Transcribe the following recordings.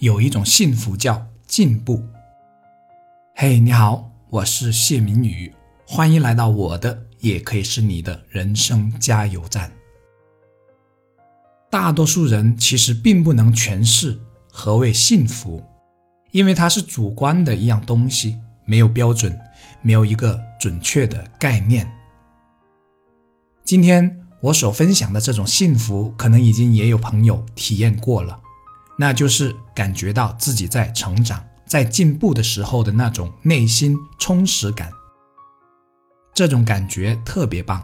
有一种幸福叫进步。嘿，你好，我是谢明宇，欢迎来到我的，也可以是你的人生加油站。大多数人其实并不能诠释何谓幸福，因为它是主观的一样东西，没有标准，没有一个准确的概念。今天我所分享的这种幸福，可能已经也有朋友体验过了，那就是感觉到自己在成长、在进步的时候的那种内心充实感。这种感觉特别棒，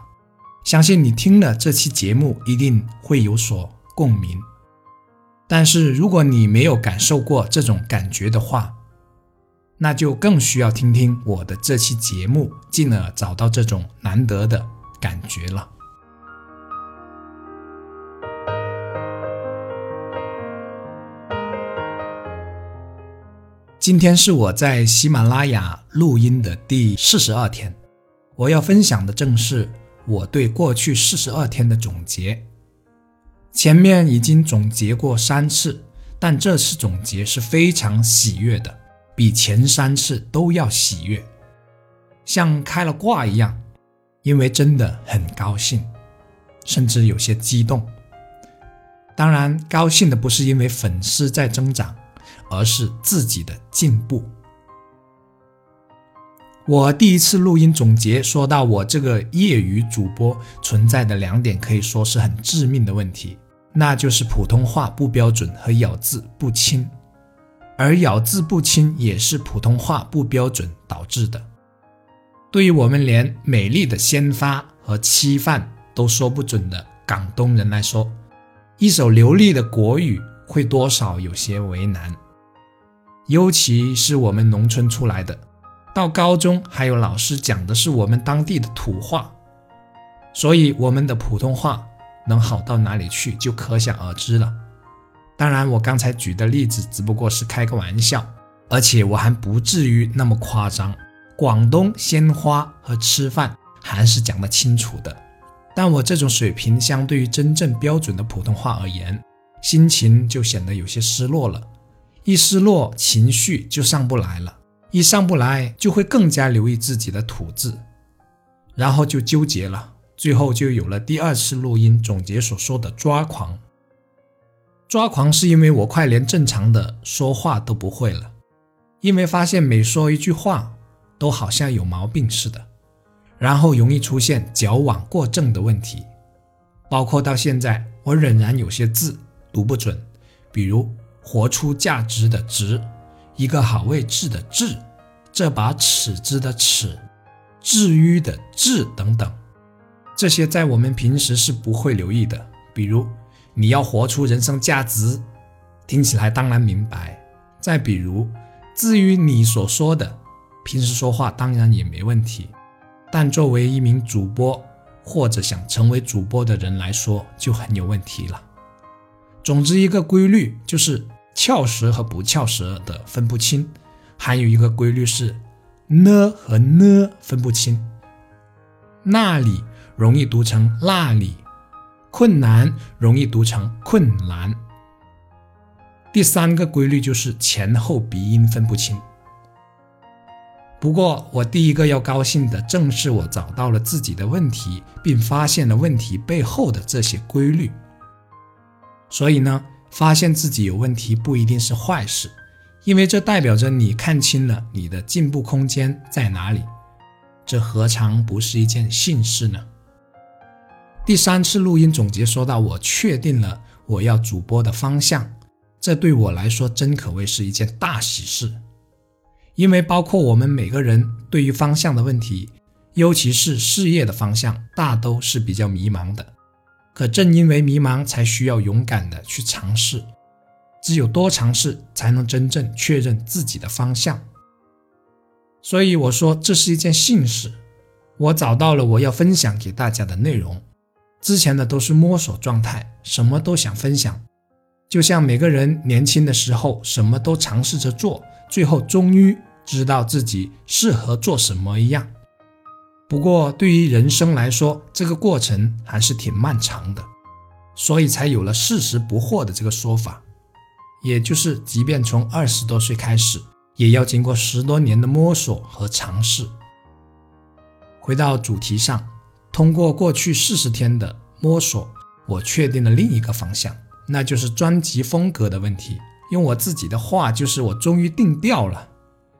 相信你听了这期节目一定会有所共鸣。但是如果你没有感受过这种感觉的话，那就更需要听听我的这期节目，进而找到这种难得的感觉了。今天是我在喜马拉雅录音的第四十二天，我要分享的正是我对过去四十二天的总结。前面已经总结过三次，但这次总结是非常喜悦的，比前三次都要喜悦，像开了挂一样，因为真的很高兴，甚至有些激动。当然，高兴的不是因为粉丝在增长。而是自己的进步。我第一次录音总结说到，我这个业余主播存在的两点可以说是很致命的问题，那就是普通话不标准和咬字不清。而咬字不清也是普通话不标准导致的。对于我们连美丽的鲜花和吃饭都说不准的广东人来说，一首流利的国语会多少有些为难。尤其是我们农村出来的，到高中还有老师讲的是我们当地的土话，所以我们的普通话能好到哪里去，就可想而知了。当然，我刚才举的例子只不过是开个玩笑，而且我还不至于那么夸张。广东鲜花和吃饭还是讲得清楚的，但我这种水平相对于真正标准的普通话而言，心情就显得有些失落了。一失落，情绪就上不来了；一上不来，就会更加留意自己的吐字，然后就纠结了。最后就有了第二次录音总结所说的抓狂。抓狂是因为我快连正常的说话都不会了，因为发现每说一句话都好像有毛病似的，然后容易出现矫枉过正的问题，包括到现在我仍然有些字读不准，比如。活出价值的值，一个好位置的置，这把尺子的尺，治愈的治等等，这些在我们平时是不会留意的。比如你要活出人生价值，听起来当然明白。再比如，至于你所说的，平时说话当然也没问题，但作为一名主播或者想成为主播的人来说，就很有问题了。总之，一个规律就是。翘舌和不翘舌的分不清，还有一个规律是呢和呢分不清。那里容易读成那里，困难容易读成困难。第三个规律就是前后鼻音分不清。不过我第一个要高兴的正是我找到了自己的问题，并发现了问题背后的这些规律。所以呢。发现自己有问题不一定是坏事，因为这代表着你看清了你的进步空间在哪里，这何尝不是一件幸事呢？第三次录音总结说到，我确定了我要主播的方向，这对我来说真可谓是一件大喜事，因为包括我们每个人对于方向的问题，尤其是事业的方向，大都是比较迷茫的。可正因为迷茫，才需要勇敢的去尝试。只有多尝试，才能真正确认自己的方向。所以我说这是一件幸事。我找到了我要分享给大家的内容。之前的都是摸索状态，什么都想分享，就像每个人年轻的时候什么都尝试着做，最后终于知道自己适合做什么一样。不过，对于人生来说，这个过程还是挺漫长的，所以才有了“四十不惑”的这个说法。也就是即便从二十多岁开始，也要经过十多年的摸索和尝试。回到主题上，通过过去四十天的摸索，我确定了另一个方向，那就是专辑风格的问题。用我自己的话，就是我终于定调了。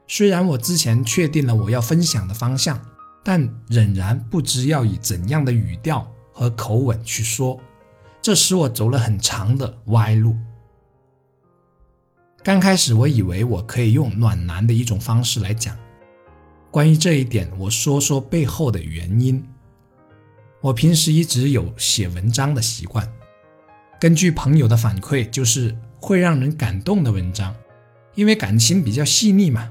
虽然我之前确定了我要分享的方向，但仍然不知要以怎样的语调和口吻去说，这使我走了很长的歪路。刚开始我以为我可以用暖男的一种方式来讲，关于这一点，我说说背后的原因。我平时一直有写文章的习惯，根据朋友的反馈，就是会让人感动的文章，因为感情比较细腻嘛。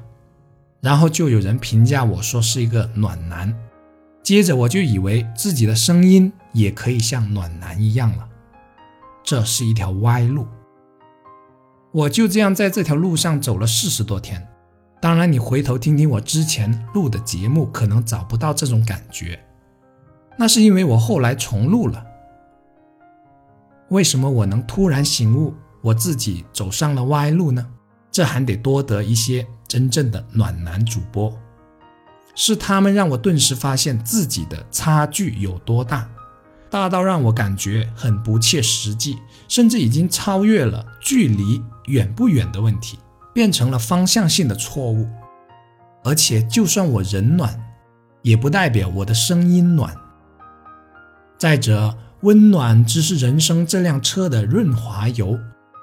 然后就有人评价我说是一个暖男，接着我就以为自己的声音也可以像暖男一样了，这是一条歪路。我就这样在这条路上走了四十多天。当然，你回头听听我之前录的节目，可能找不到这种感觉，那是因为我后来重录了。为什么我能突然醒悟，我自己走上了歪路呢？这还得多得一些真正的暖男主播，是他们让我顿时发现自己的差距有多大，大到让我感觉很不切实际，甚至已经超越了距离远不远的问题，变成了方向性的错误。而且，就算我人暖，也不代表我的声音暖。再者，温暖只是人生这辆车的润滑油。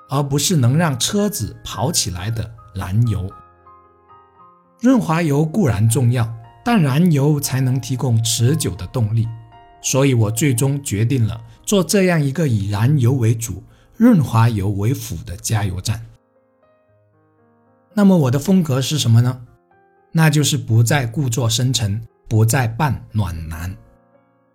而不是能让车子跑起来的燃油。润滑油固然重要，但燃油才能提供持久的动力。所以我最终决定了做这样一个以燃油为主、润滑油为辅的加油站。那么我的风格是什么呢？那就是不再故作深沉，不再扮暖男。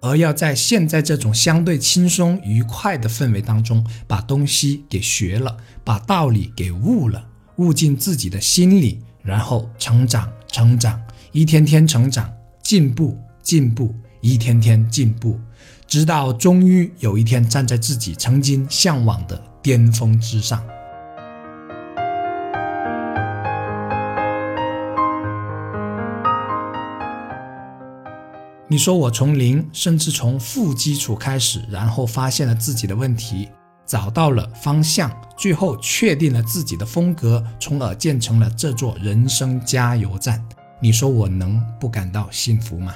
而要在现在这种相对轻松愉快的氛围当中，把东西给学了，把道理给悟了，悟进自己的心里，然后成长，成长，一天天成长，进步，进步，一天天进步，直到终于有一天站在自己曾经向往的巅峰之上。你说我从零，甚至从负基础开始，然后发现了自己的问题，找到了方向，最后确定了自己的风格，从而建成了这座人生加油站。你说我能不感到幸福吗？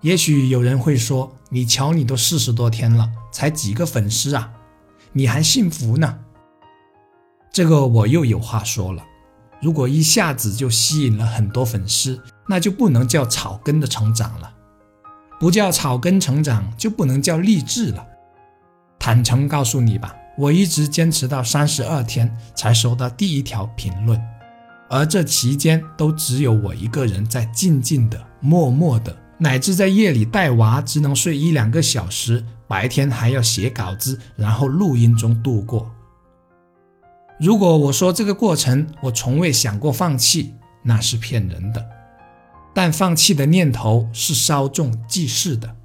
也许有人会说：“你瞧，你都四十多天了，才几个粉丝啊，你还幸福呢？”这个我又有话说了。如果一下子就吸引了很多粉丝，那就不能叫草根的成长了，不叫草根成长，就不能叫励志了。坦诚告诉你吧，我一直坚持到三十二天才收到第一条评论，而这期间都只有我一个人在静静的、默默的，乃至在夜里带娃只能睡一两个小时，白天还要写稿子，然后录音中度过。如果我说这个过程我从未想过放弃，那是骗人的。但放弃的念头是稍纵即逝的，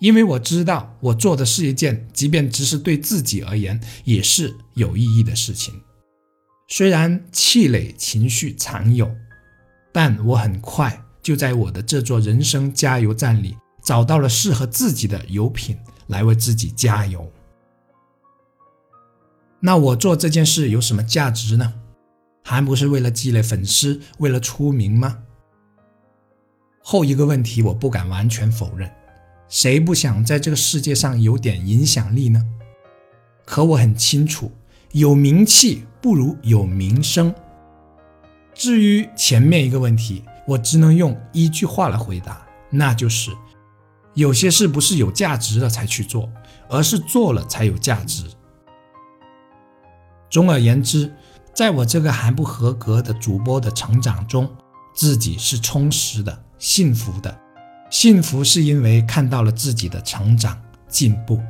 因为我知道我做的是一件，即便只是对自己而言也是有意义的事情。虽然气馁情绪常有，但我很快就在我的这座人生加油站里找到了适合自己的油品，来为自己加油。那我做这件事有什么价值呢？还不是为了积累粉丝，为了出名吗？后一个问题我不敢完全否认，谁不想在这个世界上有点影响力呢？可我很清楚，有名气不如有名声。至于前面一个问题，我只能用一句话来回答，那就是：有些事不是有价值了才去做，而是做了才有价值。总而言之，在我这个还不合格的主播的成长中，自己是充实的、幸福的。幸福是因为看到了自己的成长进步。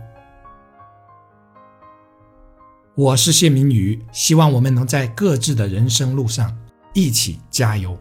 我是谢明宇，希望我们能在各自的人生路上一起加油。